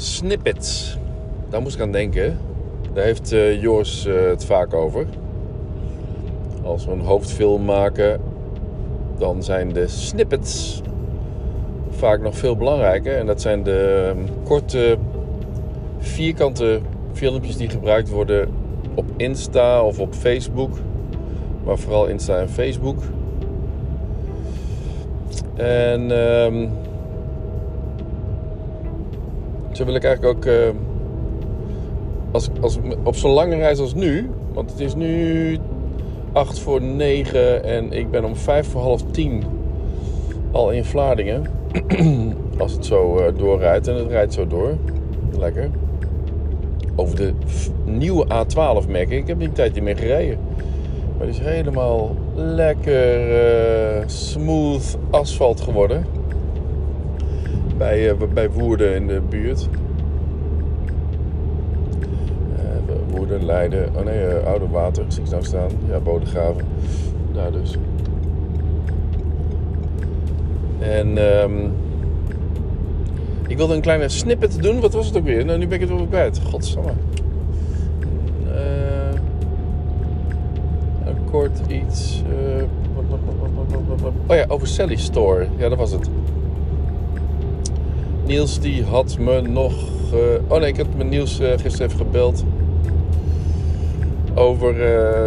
Snippets. Daar moest ik aan denken. Daar heeft uh, Joris uh, het vaak over. Als we een hoofdfilm maken, dan zijn de snippets vaak nog veel belangrijker. En dat zijn de um, korte, vierkante filmpjes die gebruikt worden op Insta of op Facebook. Maar vooral Insta en Facebook. En um, zo wil ik eigenlijk ook uh, als, als, op zo'n lange reis als nu, want het is nu 8 voor 9 en ik ben om 5 voor half 10 al in Vlaardingen. als het zo uh, doorrijdt en het rijdt zo door. Lekker. Over de nieuwe A12 merk ik. Ik heb die een tijdje meer gereden. Maar het is helemaal lekker uh, smooth asfalt geworden. Bij, uh, bij Woerden in de buurt. Uh, Woerden, Leiden. Oh nee, Oude Water zie ik nou staan. Ja, Bodegraven. Daar dus. En um, ik wilde een kleine snippet doen. Wat was het ook weer? Nou, nu ben ik het wel kwijt. Godsamme. kort iets. Oh ja, over Sally Store. Ja, dat was het. Niels die had me nog. Uh, oh nee, ik had met Niels uh, gisteren even gebeld. Over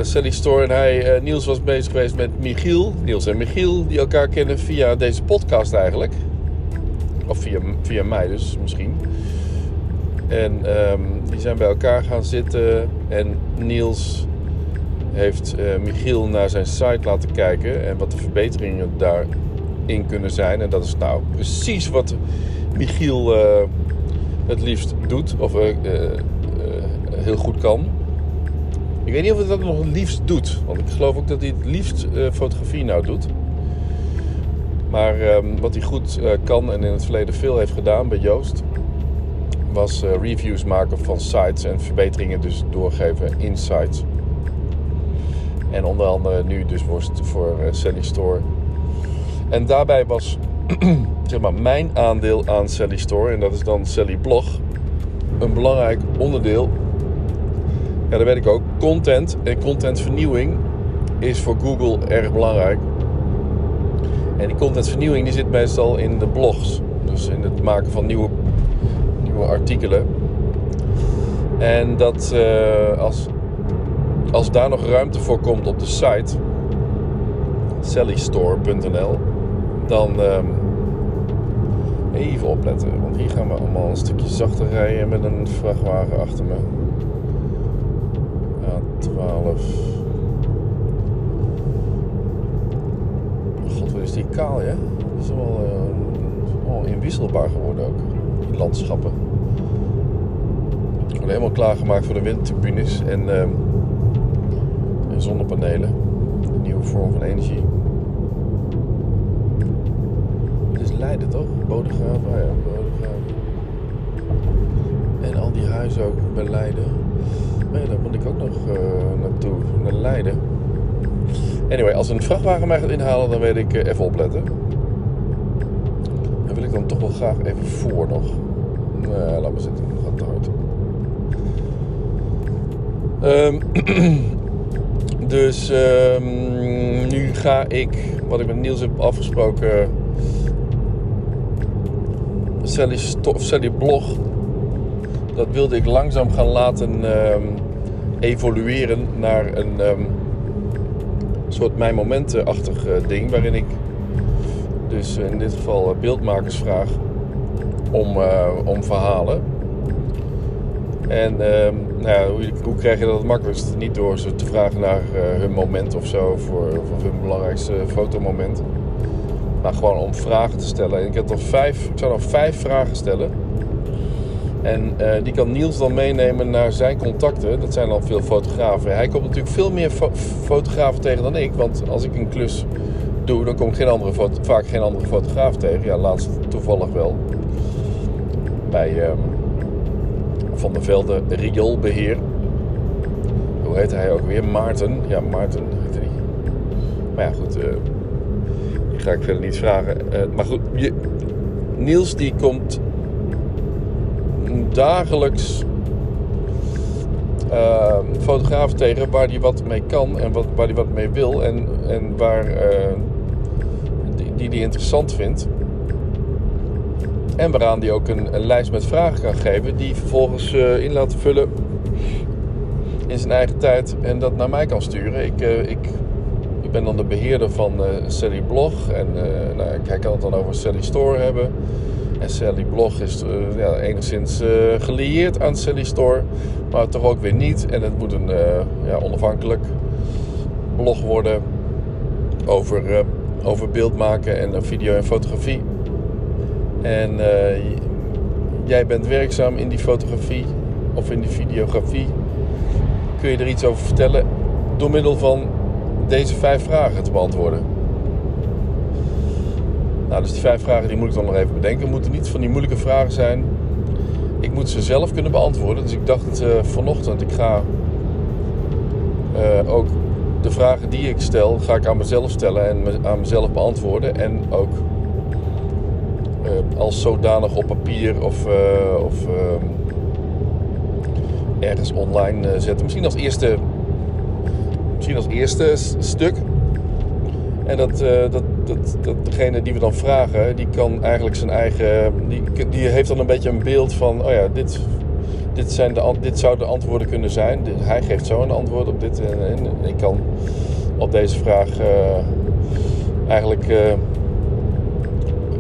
Sally Store. En hij, Niels was bezig geweest met Michiel. Niels en Michiel, die elkaar kennen via deze podcast eigenlijk. Of via, via mij dus misschien. En um, die zijn bij elkaar gaan zitten. En Niels heeft Michiel naar zijn site laten kijken en wat de verbeteringen daarin kunnen zijn. En dat is nou precies wat Michiel uh, het liefst doet, of uh, heel goed kan. Ik weet niet of hij dat nog het liefst doet, want ik geloof ook dat hij het liefst fotografie nou doet. Maar um, wat hij goed kan en in het verleden veel heeft gedaan bij Joost, was reviews maken van sites en verbeteringen dus doorgeven in sites. En onder andere nu dus voor uh, Sally Store. En daarbij was zeg maar, mijn aandeel aan Sally Store, en dat is dan Sally Blog, een belangrijk onderdeel. Ja, dat weet ik ook. Content en contentvernieuwing is voor Google erg belangrijk. En die contentvernieuwing die zit meestal in de blogs. Dus in het maken van nieuwe, nieuwe artikelen. En dat uh, als als daar nog ruimte voor komt op de site sallystore.nl, dan um, even opletten. Want hier gaan we allemaal een stukje zachter rijden met een vrachtwagen achter me. A12. God, wat is die kaal, ja? Dat is wel, wel inwisselbaar geworden ook. Die landschappen. Worden helemaal klaargemaakt voor de windturbines. En... Uh, zonnepanelen. Een nieuwe vorm van energie. Het is Leiden toch? Bodegraven, ah. En al die huizen ook bij Leiden. Maar daar moet ik ook nog uh, naartoe, naar Leiden. Anyway, als een vrachtwagen mij gaat inhalen, dan weet ik uh, even opletten. Dan wil ik dan toch wel graag even voor nog. Laat maar zitten, dat gaat te hard. Um, Dus um, nu ga ik, wat ik met Niels heb afgesproken, Sally, Sally Blog, dat wilde ik langzaam gaan laten um, evolueren naar een um, soort mijn momentenachtig uh, ding, waarin ik dus in dit geval beeldmakers vraag om, uh, om verhalen. En um, nou ja, hoe, hoe, krijg je dat het makkelijkst? Niet door ze te vragen naar hun moment of zo, voor, voor hun belangrijkste fotomoment. Maar gewoon om vragen te stellen. En ik, heb vijf, ik zou nog vijf vragen stellen. En uh, die kan Niels dan meenemen naar zijn contacten. Dat zijn al veel fotografen. Hij komt natuurlijk veel meer fo fotografen tegen dan ik. Want als ik een klus doe, dan kom ik geen andere vaak geen andere fotograaf tegen. Ja, laatst toevallig wel. Bij... Um, van der Velde rioolbeheer. Hoe heet hij ook weer? Maarten. Ja, Maarten heet hij. Maar ja, goed. Die ga ik verder niet vragen. Uh, maar goed, je, Niels die komt dagelijks uh, fotografen tegen waar hij wat mee kan en wat, waar hij wat mee wil en, en waar, uh, die hij interessant vindt. En waaraan hij ook een, lijst met vragen kan geven, die vervolgens uh, in laat vullen in zijn eigen tijd en dat naar mij kan sturen. Ik, ik, ik ben dan de beheerder van Sally Blog en nou, hij kan het dan over Sally Store hebben. En Sally Blog is uh, ja, enigszins uh, gelieerd aan Sally Store, maar toch ook weer niet. En het moet een uh, ja, onafhankelijk blog worden over, over beeld maken en video en fotografie. En jij bent werkzaam in die fotografie of in die videografie. Kun je er iets over vertellen door middel van deze vijf vragen te beantwoorden? Nou, dus die vijf vragen die moet ik dan nog even bedenken. Moeten niet van die moeilijke vragen zijn. Ik moet ze zelf kunnen beantwoorden. Dus ik dacht uh, vanochtend, ik ga uh, ook de vragen die ik stel, ga ik aan mezelf stellen en aan mezelf beantwoorden. En ook uh, als zodanig op papier of, of ehm, ergens online zetten. Misschien als eerste, als eerste stuk. En dat, dat, dat, dat degene die we dan vragen, die kan eigenlijk zijn eigen. Die, die heeft dan een beetje een beeld van: oh ja, dit, dit, zijn de, dit zou de antwoorden kunnen zijn. Hij geeft zo een antwoord op dit. En, en ik kan op deze vraag uh, eigenlijk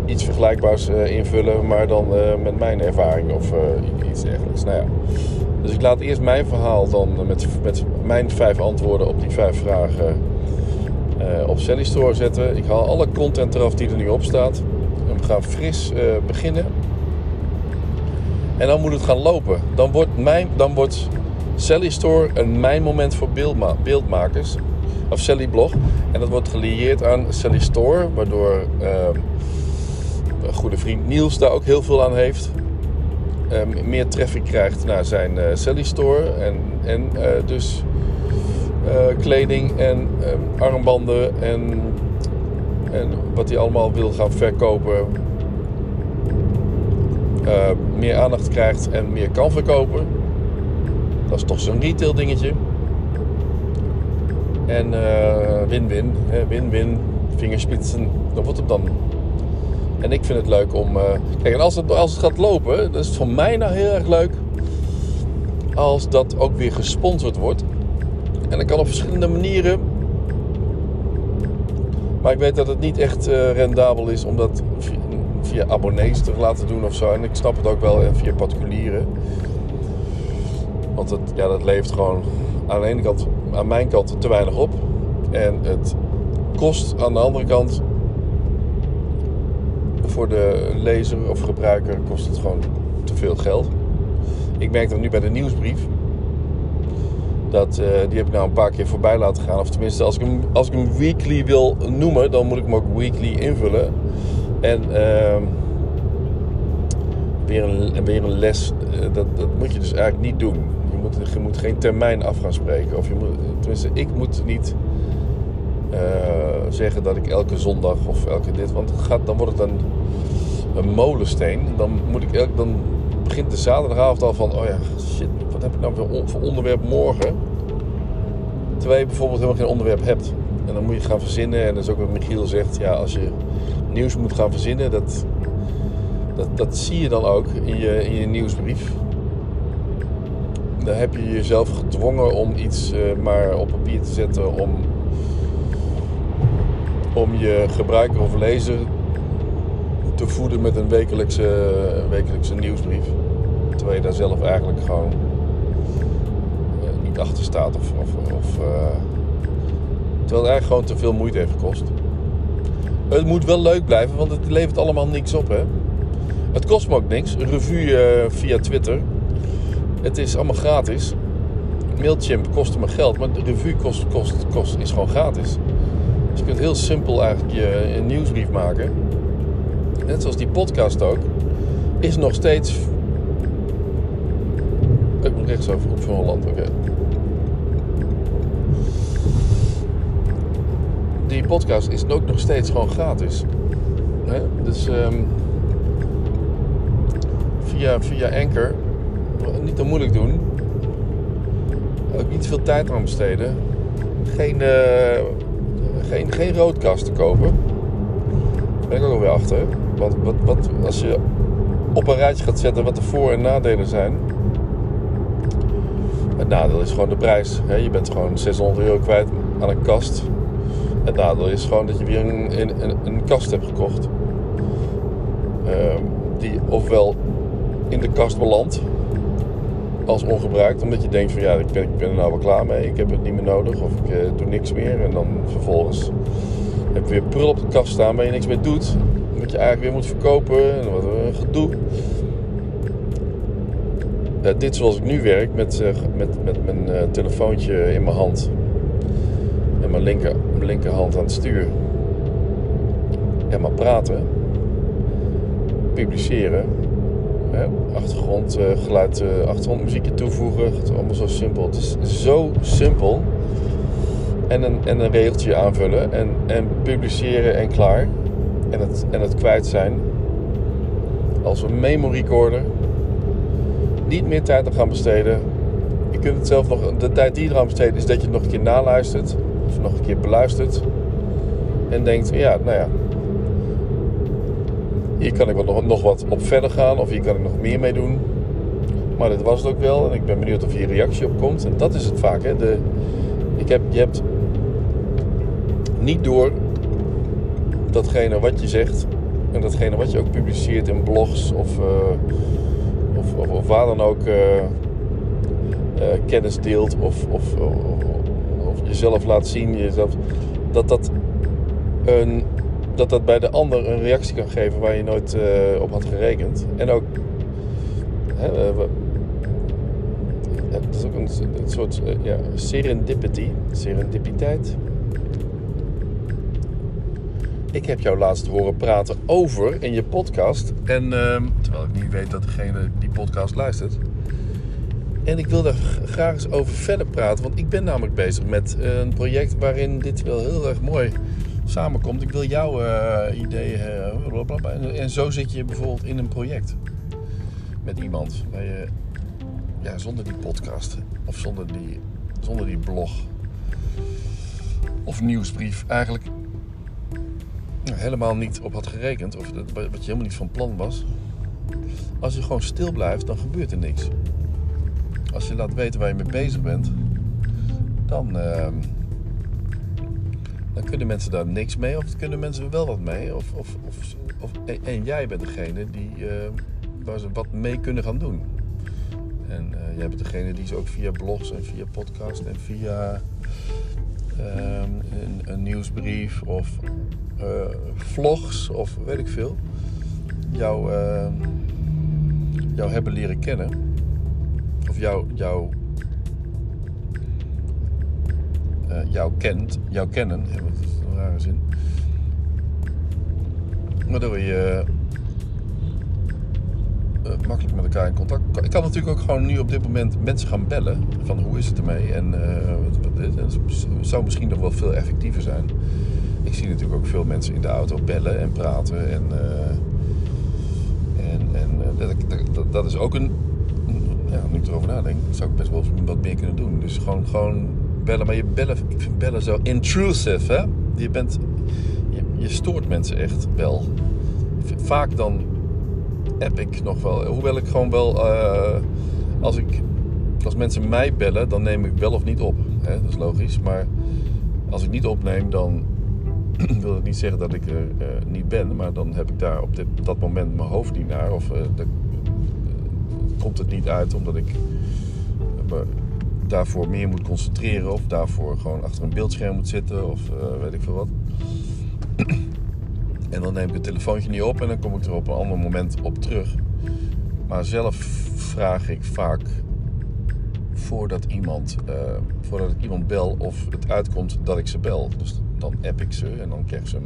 iets vergelijkbaars invullen, maar dan met mijn ervaring of iets dergelijks. Nou ja. Dus ik laat eerst mijn verhaal dan met, met mijn vijf antwoorden op die vijf vragen uh, op Sally Store zetten. Ik haal alle content eraf die er nu op staat. We gaan fris uh, beginnen. En dan moet het gaan lopen. Dan wordt, mijn, dan wordt Sally Store een mijn moment voor beeldma beeldmakers. Of Sally Blog. En dat wordt gelieerd aan Sally Store. Waardoor uh, goede vriend Niels daar ook heel veel aan heeft. Uh, meer traffic krijgt naar zijn uh, Sally Store. En, en dus uh, kleding en uh, armbanden en, en wat hij allemaal wil gaan verkopen, uh, meer aandacht krijgt en meer kan verkopen. Dat is toch zo'n retail dingetje. En win-win, win-win, vingerspitsen, dat wordt het dan. En ik vind het leuk om. kijk, en als het, als het gaat lopen, dat is voor mij nou heel erg leuk. Als dat ook weer gesponsord wordt. En dat kan op verschillende manieren. Maar ik weet dat het niet echt uh, rendabel is om dat via, abonnees te laten doen of zo. En ik snap het ook wel via particulieren. Want het, ja, dat levert gewoon aan de ene kant, aan mijn kant, te weinig op. En het kost aan de andere kant voor de lezer of gebruiker kost het gewoon te veel geld. Ik merk dat nu bij de nieuwsbrief. Dat, uh, die heb ik nou een paar keer voorbij laten gaan. Of tenminste, als ik hem, als ik hem weekly wil noemen, dan moet ik hem ook weekly invullen. En uh, weer, een, weer een les, uh, dat, dat moet je dus eigenlijk niet doen. Je moet, je moet geen termijn af gaan spreken. Of je moet, tenminste, ik moet niet uh, zeggen dat ik elke zondag of elke dit. Want gaat, dan wordt het een, een molensteen. Dan, moet ik elk, dan begint de zaterdagavond al van: oh ja, shit, wat heb ik nou voor onderwerp morgen? Terwijl je bijvoorbeeld helemaal geen onderwerp hebt. En dan moet je gaan verzinnen. En dat is ook wat Michiel zegt. Ja, als je nieuws moet gaan verzinnen, dat, dat, dat zie je dan ook in je, in je nieuwsbrief. Dan heb je jezelf gedwongen om iets uh, maar op papier te zetten om, om je gebruiker of lezer te voeden met een wekelijkse, wekelijkse nieuwsbrief. Terwijl je daar zelf eigenlijk gewoon achter staat. Of, of, of uh, terwijl het eigenlijk gewoon te veel moeite heeft gekost. Het moet wel leuk blijven, want het levert allemaal niks op. Hè? Het kost me ook niks. Een revue uh, via Twitter. Het is allemaal gratis. Mailchimp kostte me geld, maar de revue kost, kost, kost, is gewoon gratis. Dus je kunt heel simpel eigenlijk je, een nieuwsbrief maken. Net zoals die podcast ook. Is nog steeds. Ik moet rechtsaf op van Holland, oké. Die podcast is ook nog steeds gewoon gratis. Hè? Dus um, via, via Anchor. Niet te moeilijk doen. Ook niet veel tijd aan besteden. Geen, uh, geen, geen roodkast te kopen. Daar ben ik ook alweer achter. Want wat, wat, als je op een rijtje gaat zetten wat de voor- en nadelen zijn. Het nadeel is gewoon de prijs. Je bent gewoon 600 euro kwijt aan een kast. Het nadeel is gewoon dat je weer een, een, kast hebt gekocht. Ehm, die ofwel in de kast belandt als ongebruikt, omdat je denkt van ja, ik ben, ik ben er nou wel klaar mee, ik heb het niet meer nodig of ik uh, doe niks meer. En dan vervolgens heb je weer prul op de kast staan waar je niks meer doet. Wat je eigenlijk weer moet verkopen en wat een gedoe. Dit zoals ik nu werk met, uh, met, met mijn telefoontje in mijn hand en mijn, linker, mijn linkerhand aan het stuur. En maar praten publiceren. Hè, achtergrondgeluid, uh, achtergrondmuziekje toevoegen. Het is allemaal zo simpel. Het is zo simpel. En een, en een regeltje aanvullen. En, en publiceren en klaar. En het, en het kwijt zijn. Als we memo recorder. Niet meer tijd aan gaan besteden. Je kunt het zelf nog... De tijd die je eraan besteedt is dat je nog een keer naluistert. Of nog een keer beluistert. En denkt, ja, nou ja, hier kan ik nog, nog wat op verder gaan of hier kan ik nog meer mee doen. Maar dit was het ook wel en ik ben benieuwd of hier reactie op komt. En dat is het vaak. Hè? De, ik heb, je hebt niet door datgene wat je zegt en datgene wat je ook publiceert in blogs of, uh, of, of, waar dan ook uh, uh, kennis deelt of, of, of, jezelf laat zien, jezelf, dat dat een dat dat bij de ander een reactie kan geven waar je nooit op had gerekend. En ook, hè, uh, het is ook een, een soort ja, serendipity, serendipiteit. Ik heb jou laatst horen praten over in je podcast. En ehm, terwijl ik niet weet dat degene die podcast luistert. En ik wil daar graag eens over verder praten. Want ik ben namelijk bezig met een project waarin dit wel heel erg mooi samenkomt. Ik wil jouw uh, ideeën. Uh, en, en, zo zit je bijvoorbeeld in een project met iemand. Waar je ja, zonder die podcast of zonder die, zonder die blog of nieuwsbrief eigenlijk helemaal niet op had gerekend. Of wat je helemaal niet van plan was. Als je gewoon stil blijft, dan gebeurt er niks. Als je laat weten waar je mee bezig bent, dan. Dan kunnen mensen daar niks mee of kunnen mensen wel wat mee. Of, of, of, of en jij bent degene die, uh, waar ze wat mee kunnen gaan doen. En uh, jij bent degene die ze ook via blogs en via podcast en via een, een, nieuwsbrief of uh, vlogs of weet ik veel, jou, ehm, jou hebben leren kennen. Of jou, jou uh, jou kent, jou kennen, dat is een rare zin. Waardoor je uh, makkelijk met elkaar in contact Ik kan natuurlijk ook gewoon nu op dit moment mensen gaan bellen. Van hoe is het ermee? En wat, wat, dat zou misschien nog wel veel effectiever zijn. Ik zie natuurlijk ook veel mensen in de auto bellen en praten. En, en, en dat, is ook een. Ja, nu ik erover nadenk, zou ik best wel wat meer kunnen doen. Dus gewoon, gewoon bellen. Maar je bellen, ik vind bellen zo intrusive, hè? Je bent... Je, je stoort mensen echt wel. Vaak dan app ik nog wel. Hoewel ik gewoon wel... Uh, als ik... Als mensen mij bellen, dan neem ik wel of niet op. Hè? Dat is logisch. Maar als ik niet opneem, dan wil het niet zeggen dat ik er uh, niet ben. Maar dan heb ik daar op dit, dat moment mijn hoofd niet naar. Of uh, komt het niet uit omdat ik daarvoor meer moet concentreren of daarvoor gewoon achter een beeldscherm moet zitten of weet ik veel wat. en dan neem ik het telefoontje niet op en dan kom ik er op een ander moment op terug. Maar zelf vraag ik vaak voordat iemand, uh, voordat ik iemand bel of het uitkomt dat ik ze bel. Dus dan app ik ze en dan krijg ze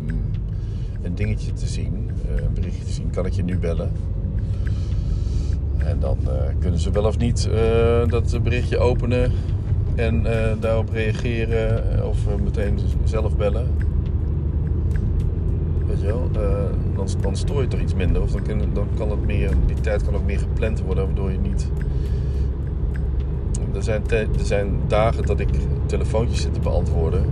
een, dingetje te zien, uh, een berichtje te zien. Kan ik je nu bellen? En dan uh, kunnen ze wel of niet dat berichtje openen en daarop reageren of meteen zelf bellen. Wel, eh, dan, dan stoor je toch iets minder. Of dan, kan- dan kan het meer, die tijd kan ook meer gepland worden, waardoor je niet... Er zijn, er zijn dagen dat ik telefoontjes zit te beantwoorden.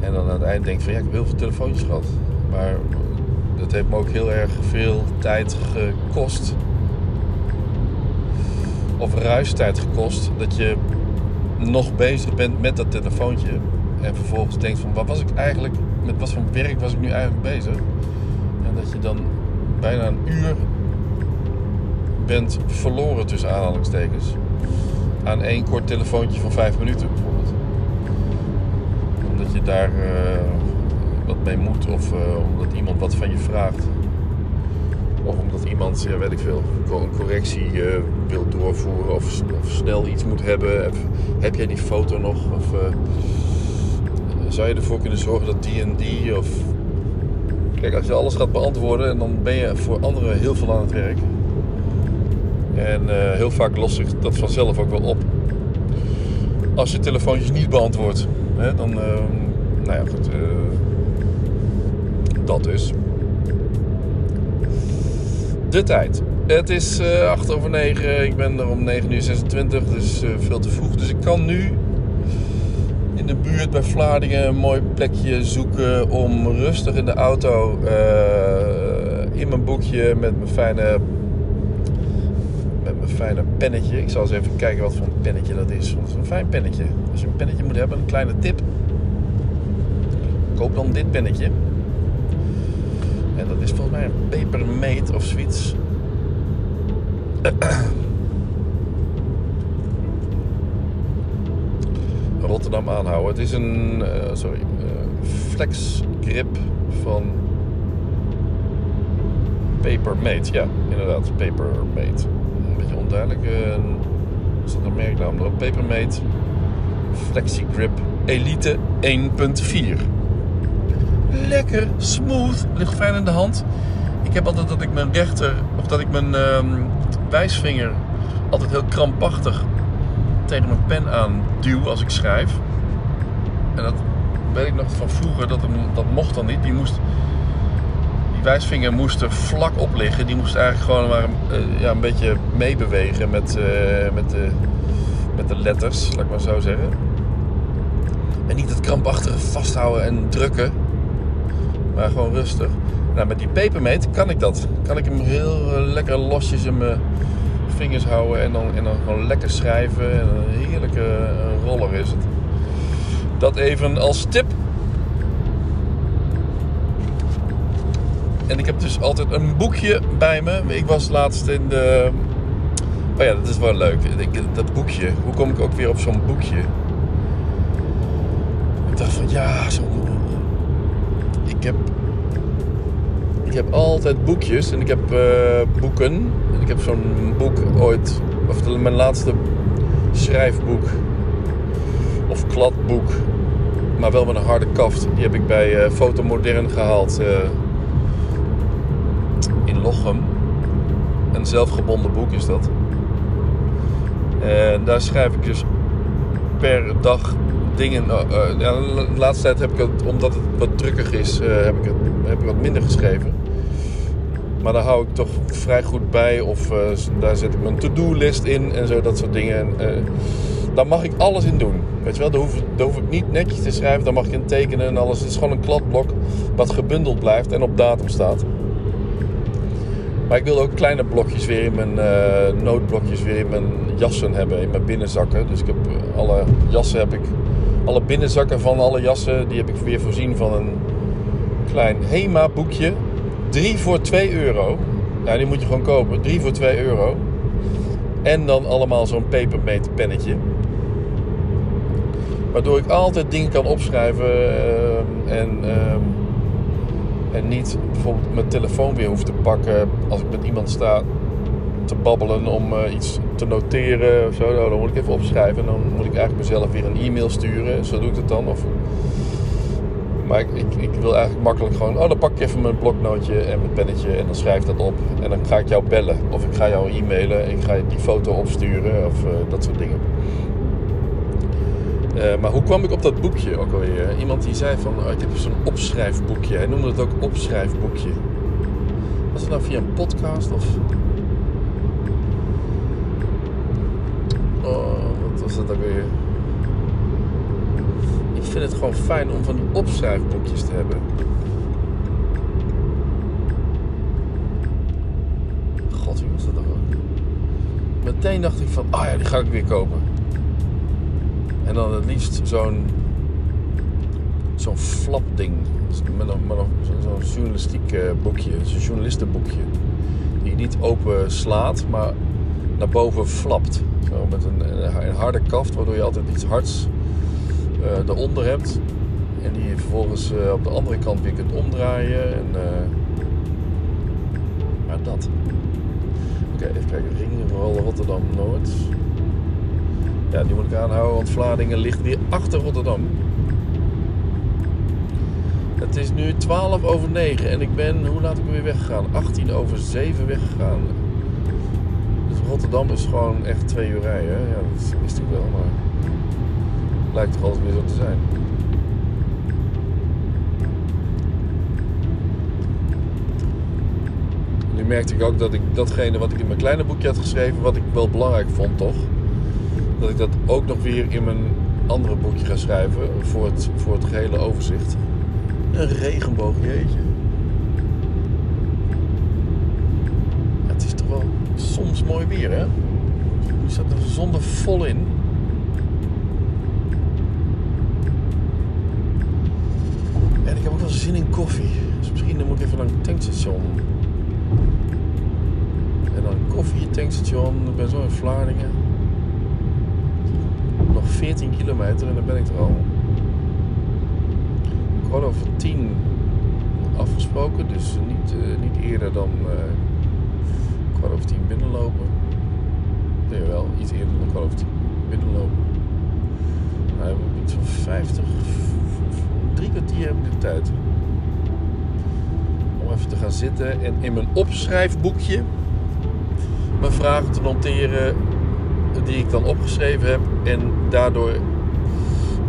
En dan aan het eind denk ik van ja, ik heb heel veel telefoontjes gehad. Maar dat heeft me ook heel erg veel tijd gekost. Of ruistijd gekost. Dat je nog bezig bent met dat telefoontje. En vervolgens denkt van wat was ik eigenlijk, met wat voor werk was ik nu eigenlijk bezig. En dat je dan bijna een uur bent verloren tussen aanhalingstekens. Aan één kort telefoontje van vijf minuten bijvoorbeeld. Omdat je daar eh, wat mee moet of eh, omdat iemand wat van je vraagt. Of omdat iemand, ja, weet ik veel, een correctie eh, wil doorvoeren of, of snel iets moet hebben. Heb jij die foto nog? Of zou je ervoor kunnen zorgen dat die en die? Of... Kijk, als je alles gaat beantwoorden, dan ben je voor anderen heel veel aan het werk. En eh, heel vaak lost zich dat vanzelf ook wel op. Als je telefoontjes niet beantwoordt, dan, eh, nou ja, goed, eh, dat dus. De tijd. Het is eh 8 over 9. Ik ben er om 9 uur 26, dus eh, veel te vroeg. Dus ik kan nu de buurt bij Vlaardingen een mooi plekje zoeken om rustig in de auto eh, in mijn boekje met mijn fijne met mijn fijne pennetje. Ik zal eens even kijken wat voor een pennetje dat is. Het is een fijn pennetje. Als je een pennetje moet hebben, een kleine tip. Koop dan dit pennetje. En dat is volgens mij een Papermate of zoiets. Rotterdam aanhouden. Het is een eh, sorry, eh, flex grip van Papermate. Ja, inderdaad, Papermate. Een beetje onduidelijk. eh, is dat een merknaam erop? Papermate Flexi Grip Elite 1.4. Lekker, smooth, ligt fijn in de hand. Ik heb altijd dat ik mijn rechter, of dat ik mijn ehm, wijsvinger altijd heel krampachtig tegen mijn pen aan duw als ik schrijf. En dat weet ik nog van vroeger, dat, dat mocht dan niet. Die, moest, die wijsvinger moest er vlak op liggen. Die moest eigenlijk gewoon maar eh, ja, een beetje meebewegen met, eh, met, de, met de letters, laat ik maar zo zeggen. En niet het krampachtige vasthouden en drukken. Maar gewoon rustig. Nou, met die pepermeet kan ik dat. Kan ik hem heel eh, lekker losjes in mijn vingers houden. En dan, en dan gewoon lekker schrijven. En een heerlijke eh, roller is het. Dat even als tip. En ik heb dus altijd een boekje bij me. Ik was laatst in de... Oh ja, dat is wel leuk. Dat boekje. Hoe kom ik ook weer op zo'n boekje? Ik dacht van ja, zo. Ik heb. Ik heb altijd boekjes en ik heb eh, boeken. En ik heb zo'n boek ooit, of mijn laatste schrijfboek of kladboek, maar wel met een harde kaft. Die heb ik bij eh Fotomodern gehaald eh, in Lochem. Een zelfgebonden boek is dat. En daar schrijf ik dus per dag dingen. ja, de laatste tijd heb ik het, omdat het wat drukkig is, heb, ik het, heb ik wat minder geschreven. Maar daar hou ik toch vrij goed bij. Of eh, daar zet ik mijn to-do-list in en zo, dat soort dingen. En, eh, daar mag ik alles in doen. Weet je wel, daar hoef, daar hoef ik niet netjes te schrijven. Daar mag ik in tekenen en alles. Het is gewoon een kladblok wat gebundeld blijft en op datum staat. Maar ik wil ook kleine blokjes weer in mijn eh, noodblokjes weer in mijn jassen hebben, in mijn binnenzakken. Dus ik heb alle jassen heb ik, alle binnenzakken van alle jassen, die heb ik weer voorzien van een klein Hema boekje. 3 voor 2 euro. Nou, die moet je gewoon kopen. 3 voor 2 euro. En dan allemaal zo'n papermate pennetje. Waardoor ik altijd dingen kan opschrijven eh, en, ehm, en niet bijvoorbeeld mijn telefoon weer hoef te pakken als ik met iemand sta te babbelen om eh, iets te noteren of zo. Nou, dan moet ik even opschrijven en dan moet ik eigenlijk mezelf weer een e-mail sturen. Zo doe ik het dan. Of, maar ik, ik, wil eigenlijk makkelijk gewoon, oh dan pak ik even mijn bloknootje en mijn pennetje en dan schrijf dat op. En dan ga ik jou bellen of ik ga jou e-mailen, ik ga je die foto opsturen of eh, dat soort dingen. Eh, maar hoe kwam ik op dat boekje ook alweer? Iemand die zei van, oh, ik heb zo'n opschrijfboekje. Hij noemde het ook opschrijfboekje. Was het nou via een podcast of... Oh, wat was dat ook weer? Vind het gewoon fijn om van die opschrijfboekjes te hebben. God, wie was dat ook? Meteen dacht ik van, ah oh ja, die ga ik weer kopen. En dan het liefst zo'n zo'n flapding. Met een, met een, zo'n journalistiek eh, boekje, zo'n journalistenboekje. Die niet open slaat, maar naar boven flapt. Zo met een, een harde kaft, waardoor je altijd iets hards uh, eronder hebt. En die je vervolgens uh, op de andere kant weer kunt omdraaien. En, uh, maar dat. Oké, even kijken. Ring, Rotterdam Noord. Ja, die moet ik aanhouden, want Vlaardingen ligt weer achter Rotterdam. Het is nu 12 over 9 en ik ben, hoe laat ik weer weggegaan? 18 over 7 weggegaan. Dus Rotterdam is gewoon echt twee uur rijden. Ja, dat wist ik wel, maar lijkt toch altijd weer zo te zijn. Nu merkte ik ook dat ik datgene wat ik in mijn kleine boekje had geschreven, wat ik wel belangrijk vond toch, dat ik dat ook nog weer in mijn andere boekje ga schrijven voor het, voor het gehele overzicht. Een regenboog, jeetje. Het is toch wel soms mooi weer, hè? Nu staat de zon vol in. En ik heb ook wel zin in koffie. Dus misschien dan moet ik even naar een tankstation. En dan koffie, tankstation. Ik ben zo in Vlaardingen. Nog 14 kilometer en dan ben ik er al. Kwart over 10 afgesproken. Dus niet, uh, niet eerder dan uh, kwart over 10 binnenlopen. Nee, wel iets eerder dan kwart over 10 binnenlopen. Nou, we hebben van 50, drie kwartier heb ik de tijd. Te gaan zitten en in mijn opschrijfboekje mijn vragen te noteren die ik dan opgeschreven heb en daardoor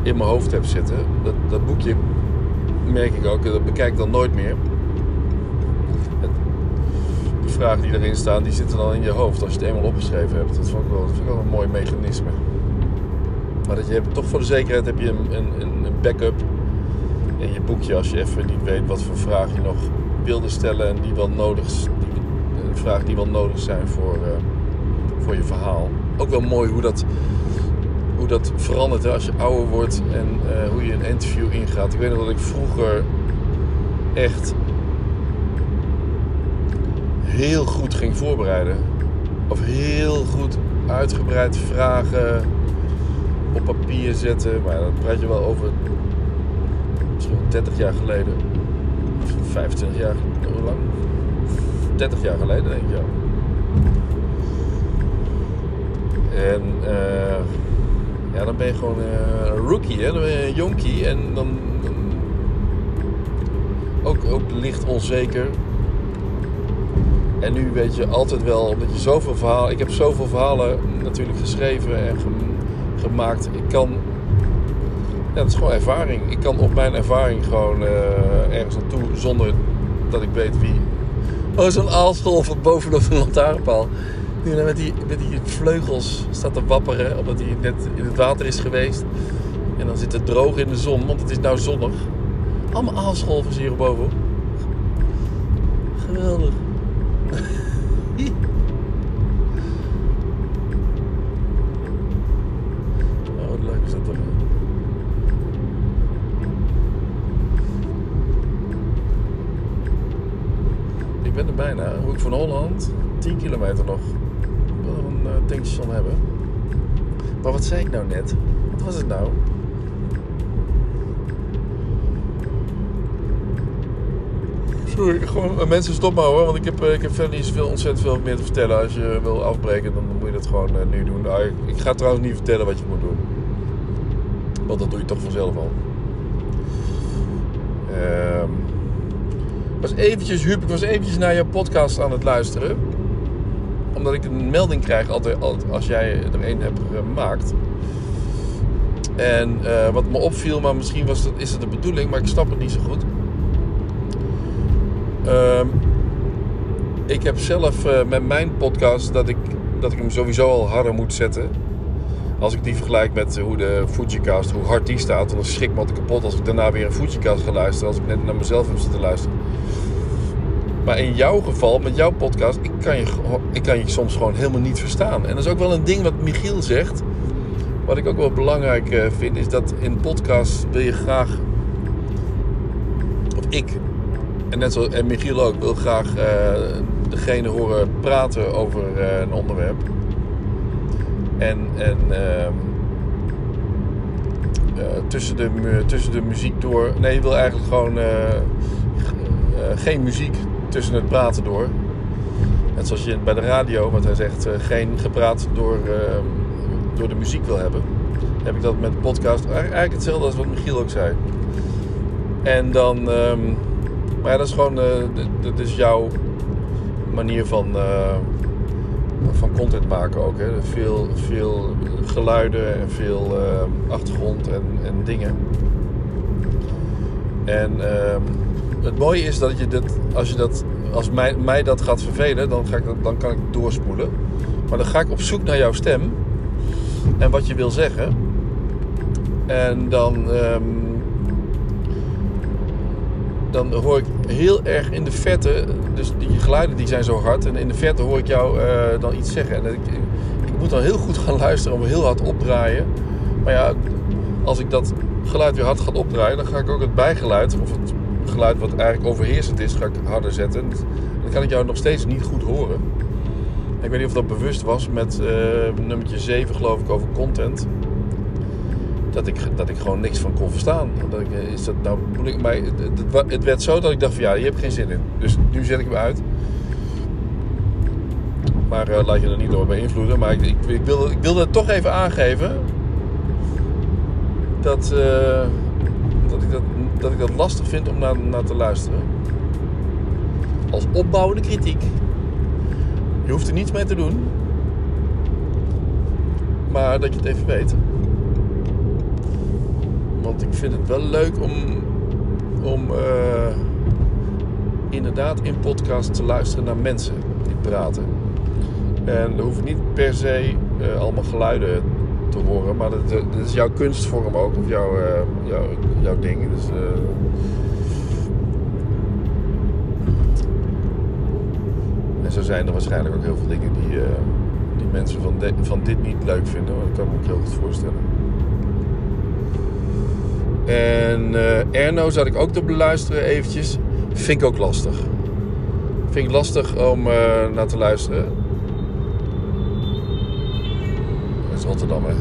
in mijn hoofd heb zitten. Dat, dat boekje merk ik ook, dat bekijk ik dan nooit meer. De vragen die erin staan, die zitten dan in je hoofd als je het eenmaal opgeschreven hebt. Dat vind ik wel, vind ik wel een mooi mechanisme. Maar dat je hebt, toch voor de zekerheid heb je een, een, een backup in je boekje als je even niet weet wat voor vraag je nog stellen en die wel nodig, een vraag die wel nodig zijn voor, uh, voor je verhaal. Ook wel mooi hoe dat, hoe dat verandert hè, als je ouder wordt en uh, hoe je een interview ingaat. Ik weet nog dat ik vroeger echt heel goed ging voorbereiden. Of heel goed uitgebreid vragen op papier zetten. Maar dat praat je wel over 30 jaar geleden. 25 jaar, hoe lang? 30 jaar geleden denk ik ja. En uh, ja, dan ben je gewoon een rookie, hè? dan ben je een jonkie. En dan, dan ook, ook licht onzeker. En nu weet je altijd wel, omdat je zoveel verhalen... Ik heb zoveel verhalen natuurlijk geschreven en gemaakt. Ik kan dat is gewoon ervaring. Ik kan op mijn ervaring gewoon uh, ergens naartoe zonder dat ik weet wie. Oh, zo'n aalscholver bovenop een lantaarnpaal. Die met die, met die vleugels staat te wapperen omdat hij net in het water is geweest. En dan zit het droog in de zon, want het is nou zonnig. Allemaal aalscholvers hier boven. Geweldig. oh, wat leuk is dat toch? Ik ben er bijna. Hoek van Holland. 10 kilometer nog. Ik wil een uh, tankstation hebben. Maar wat zei ik nou net? Wat was het nou? Sorry, gewoon, mensen stop maar hoor. Want ik heb, ik heb verder niet zoveel, ontzettend veel meer te vertellen. Als je wil afbreken, dan moet je dat gewoon nu doen. Nou, ik, ga trouwens niet vertellen wat je moet doen. Want dat doe je toch vanzelf al. Ehm... was eventjes, Huub, ik was eventjes naar jouw podcast aan het luisteren. Omdat ik een melding krijg altijd, als jij er een hebt gemaakt. En eh, wat me opviel, maar misschien was dat, is het de bedoeling, maar ik snap het niet zo goed. Ehm, ik heb zelf eh, met mijn podcast dat ik, dat ik hem sowieso al harder moet zetten. Als ik die vergelijk met hoe de Fujicast, hoe hard die staat, dan schrik me kapot als ik daarna weer een Fujicast ga luisteren. Als ik net naar mezelf heb zitten luisteren. Maar in jouw geval, met jouw podcast, ik kan, je, ik kan je soms gewoon helemaal niet verstaan. En dat is ook wel een ding wat Michiel zegt. Wat ik ook wel belangrijk eh, vind, is dat in podcast wil je graag. Of ik, en net zoals en Michiel ook, wil graag uh, degene horen praten over een onderwerp. En, en uh, tussen, de, tussen de muziek door. Nee, je wil eigenlijk gewoon geen muziek tussen het praten door. Net zoals je bij de radio, wat hij zegt, geen gepraat door, ehm, door de muziek wil hebben. Heb ik dat met de podcast eigenlijk hetzelfde als wat Michiel ook zei. En dan, um, maar dat is gewoon, dat is jouw manier van, van content maken ook. Hè. Veel, veel geluiden en veel uh, achtergrond en, en dingen. En ehm, het mooie is dat je dat, als je dat, als mij, mij dat gaat vervelen, dan, ga ik, dan kan ik doorspoelen. Maar dan ga ik op zoek naar jouw stem en wat je wil zeggen. En dan, um, dan hoor ik heel erg in de verte, dus die geluiden die zijn zo hard. En in de verte hoor ik jou uh, dan iets zeggen. En ik, ik moet dan heel goed gaan luisteren om heel hard opdraaien. Maar ja, als ik dat geluid weer hard ga opdraaien, dan ga ik ook het bijgeluid, of het geluid wat eigenlijk overheersend is, ga ik harder zetten. En dan kan ik jou nog steeds niet goed horen. Ik weet niet of dat bewust was met uh, nummertje 7 geloof ik over content. Dat ik, dat ik gewoon niks van kon verstaan. Ik, eh, is dat nou, ik, maar het, het, werd zo dat ik dacht van ja, je hebt geen zin in. Dus nu zet ik hem uit. Maar uh, laat je er niet door beïnvloeden. Maar ik, ik, ik, wilde, ik toch even aangeven. Dat, uh, dat, ik dat, dat ik dat lastig vind om naar, naar te luisteren. Als opbouwende kritiek. Je hoeft er niets mee te doen. Maar dat je het even weet. Want ik vind het wel leuk om, om uh, inderdaad in podcast te luisteren naar mensen die praten. En er hoeven niet per se uh, allemaal geluiden te horen, maar dat, is jouw kunstvorm ook, of jouw, uh, jouw, jouw ding. Dus, En zo zijn er waarschijnlijk ook heel veel dingen die, die mensen van, van dit niet leuk vinden. Dat kan ik me ook heel goed voorstellen. En uh, Erno zat ik ook te beluisteren eventjes. Vind ik ook lastig. Vind ik lastig om uh, naar te luisteren. Dat is Rotterdam, hè.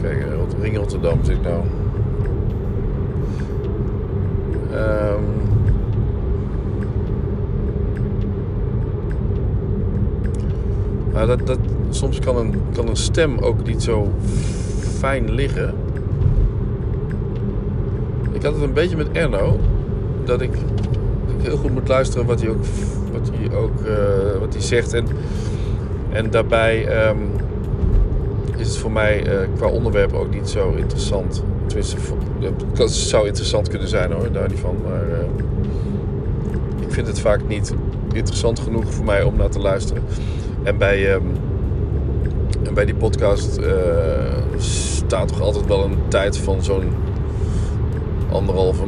Kijken, Ring Rotterdam zit nou. Um, Maar dat, dat, soms kan een, kan een stem ook niet zo fijn liggen. Ik had het een beetje met Erno. Dat ik, dat heel goed moet luisteren wat hij ook, wat hij ook uh, wat hij zegt. En, en daarbij um, is het voor mij uh, qua onderwerp ook niet zo interessant. Tenminste, het zou interessant kunnen zijn hoor, daar niet van. Maar uh, ik vind het vaak niet interessant genoeg voor mij om naar te luisteren. En bij, um, en bij die podcast uh, staat toch altijd wel een tijd van zo'n anderhalve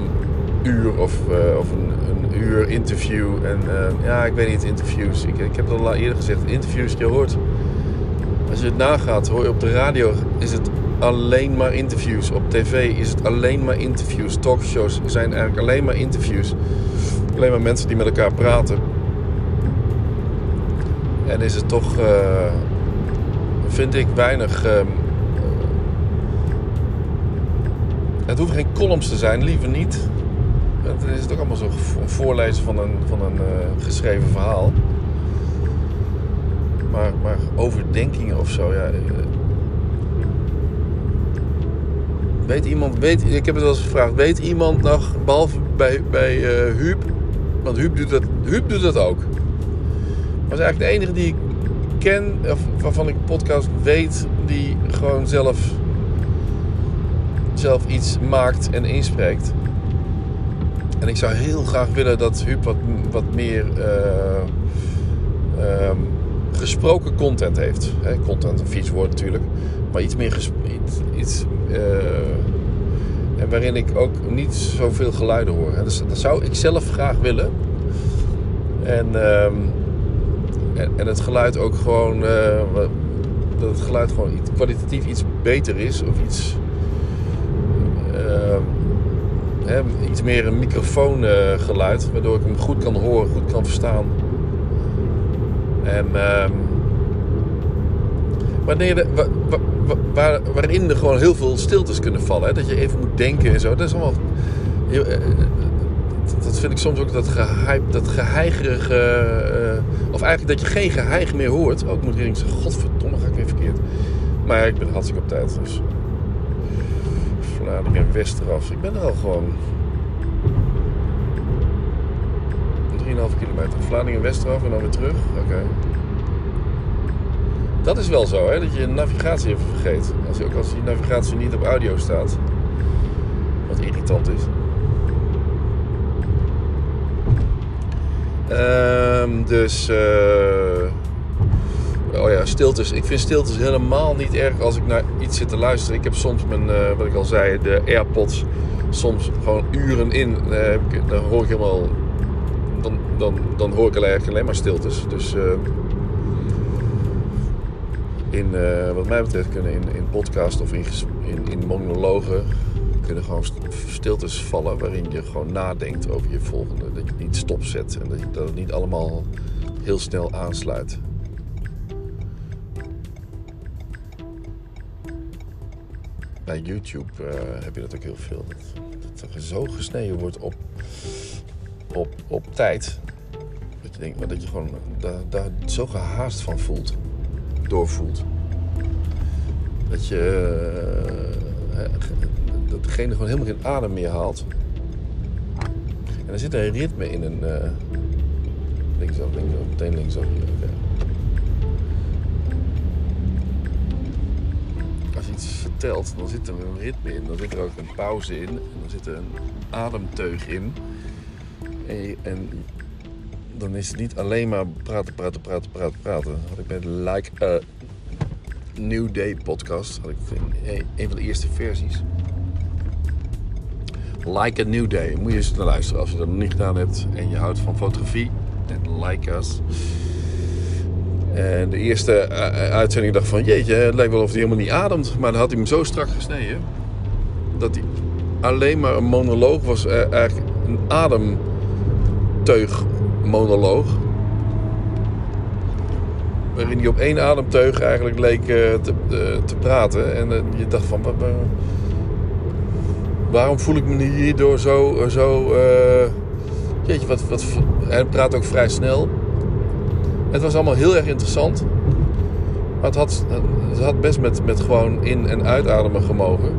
uur of, uh, of een, een, uur interview. En uh, ja, ik weet niet, interviews. Ik, ik heb het al eerder gezegd, interviews, je hoort. Als je het nagaat, hoor je op de radio is het alleen maar interviews. Op tv is het alleen maar interviews. Talkshows zijn eigenlijk alleen maar interviews. Alleen maar mensen die met elkaar praten. En is het toch, uh, vind ik, weinig. Uh, het hoeven geen columns te zijn, liever niet. Het is ook allemaal zo voorlezen van een, van een uh, geschreven verhaal. Maar, maar overdenkingen of zo, ja. Weet iemand, weet, ik heb het wel eens gevraagd, weet iemand nog, behalve bij, bij uh, Huub, want Huub doet, dat, Huub doet dat ook was eigenlijk de enige die ik ken, of waarvan ik podcast weet, die gewoon zelf, zelf iets maakt en inspreekt. En ik zou heel graag willen dat Huub wat, wat meer uh, um, gesproken content heeft. Content, een fietswoord natuurlijk. Maar iets meer iets, iets uh, en waarin ik ook niet zoveel geluiden hoor. Dus dat zou ik zelf graag willen. En, um, en, en, het geluid ook gewoon. Uh, dat het geluid gewoon kwalitatief iets beter is. Of iets. Uh, hè, iets meer een microfoongeluid. waardoor ik hem goed kan horen, goed kan verstaan. En. Um, wanneer de, waar, waarin er gewoon heel veel stiltes kunnen vallen. Hè? Dat je even moet denken en zo. Dat is allemaal. Eh, dat vind ik soms ook dat, gehype, dat geheigerige. Of eigenlijk dat je geen geheig meer hoort. Ook moet ik zeggen: Godverdomme, ga ik weer verkeerd. Maar ik ben hartstikke op tijd. Dus. Vlaanderen Westeraf. Ik ben er al gewoon. 3,5 kilometer. Vlaanderen Westeraf en dan weer terug. Oké. Dat is wel zo, hè, dat je navigatie even vergeet. Als, ook als die navigatie niet op audio staat. Wat irritant is. Um, dus. Uh, oh ja, stiltes. Ik vind stiltes helemaal niet erg als ik naar iets zit te luisteren. Ik heb soms mijn, uh, wat ik al zei, de AirPods. Soms gewoon uren in. Uh, dan hoor ik helemaal. Dan, dan, dan hoor ik alleen, alleen maar stiltes. Dus in, wat mij betreft kunnen in, in podcast of in, in monologen kunnen gewoon stiltes vallen waarin je gewoon nadenkt over je volgende. Dat je het niet stopzet en dat, je, dat niet allemaal heel snel aansluit. Bij YouTube uh, heb je dat ook heel veel. Dat, dat er zo gesneden wordt op, op, op tijd. Dat je denkt, maar dat je gewoon daar, zo gehaast van voelt doorvoelt. Dat je uh, dat degene gewoon helemaal geen adem meer haalt. En er zit een ritme in een uh, linksaf, linksaf, meteen linksaf. Als je iets vertelt, dan zit er een ritme in. Dan zit er ook een pauze in. En dan zit er een ademteug in. En, dan is het niet alleen maar praten, praten, praten, praten, praten. Had ik met Like a New Day podcast, had ik een van de eerste versies. Like a New Day. Moet je eens naar luisteren als je dat nog niet gedaan hebt en je houdt van fotografie. En like us. En de eerste eh, eh, uitzending dacht van jeetje, het lijkt wel of hij helemaal niet ademt. Maar dan had hij hem zo strak gesneden dat hij alleen maar een monoloog was. Eh, eigenlijk een ademteug monoloog. Waarin hij op één ademteug eigenlijk leek te, te, praten. En je dacht van... waarom voel ik me hierdoor zo... zo jeetje, wat, wat, hij praat ook vrij snel. Het was allemaal heel erg interessant. Maar het had, het had best met, met gewoon in- en uitademen gemogen.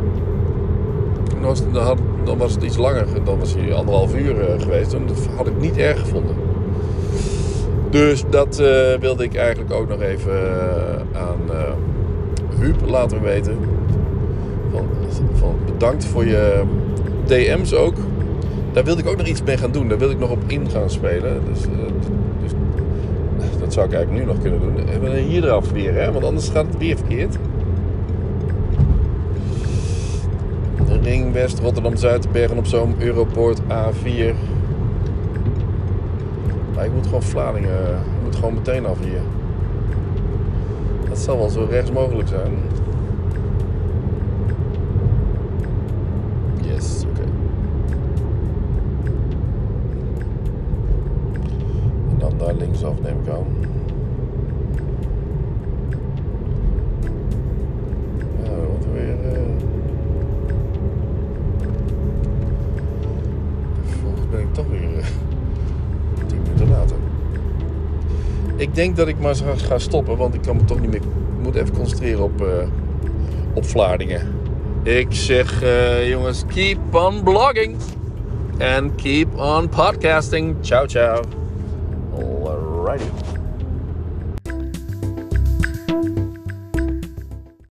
Dan was, had, was het iets langer. Dan was hij anderhalf uur geweest. En dat had ik niet erg gevonden. Dus dat wilde ik eigenlijk ook nog even aan uh, Huub laten weten. Bedankt voor je DM's ook. Daar wilde ik ook nog iets mee gaan doen. Daar wilde ik nog op in gaan spelen. Dus, dus dat zou ik eigenlijk nu nog kunnen doen. En hier eraf weer, hè? want anders gaat het weer verkeerd. Ring West, Rotterdam Zuid, Bergen op Zoom, Europoort A4. Maar ik moet gewoon Vlaardingen, ik moet gewoon meteen af hier. Dat zal wel zo rechts mogelijk zijn. Yes, oké. Okay. En dan daar linksaf neem ik aan. Ja, wat weer. Uh... Volgens ben ik toch weer. Uh... Ik denk dat ik maar ga stoppen, want ik kan me toch niet meer. Ik moet even concentreren op, uh, op Vlaardingen. Ik zeg, jongens, keep on blogging. And keep on podcasting. Ciao, ciao. I do.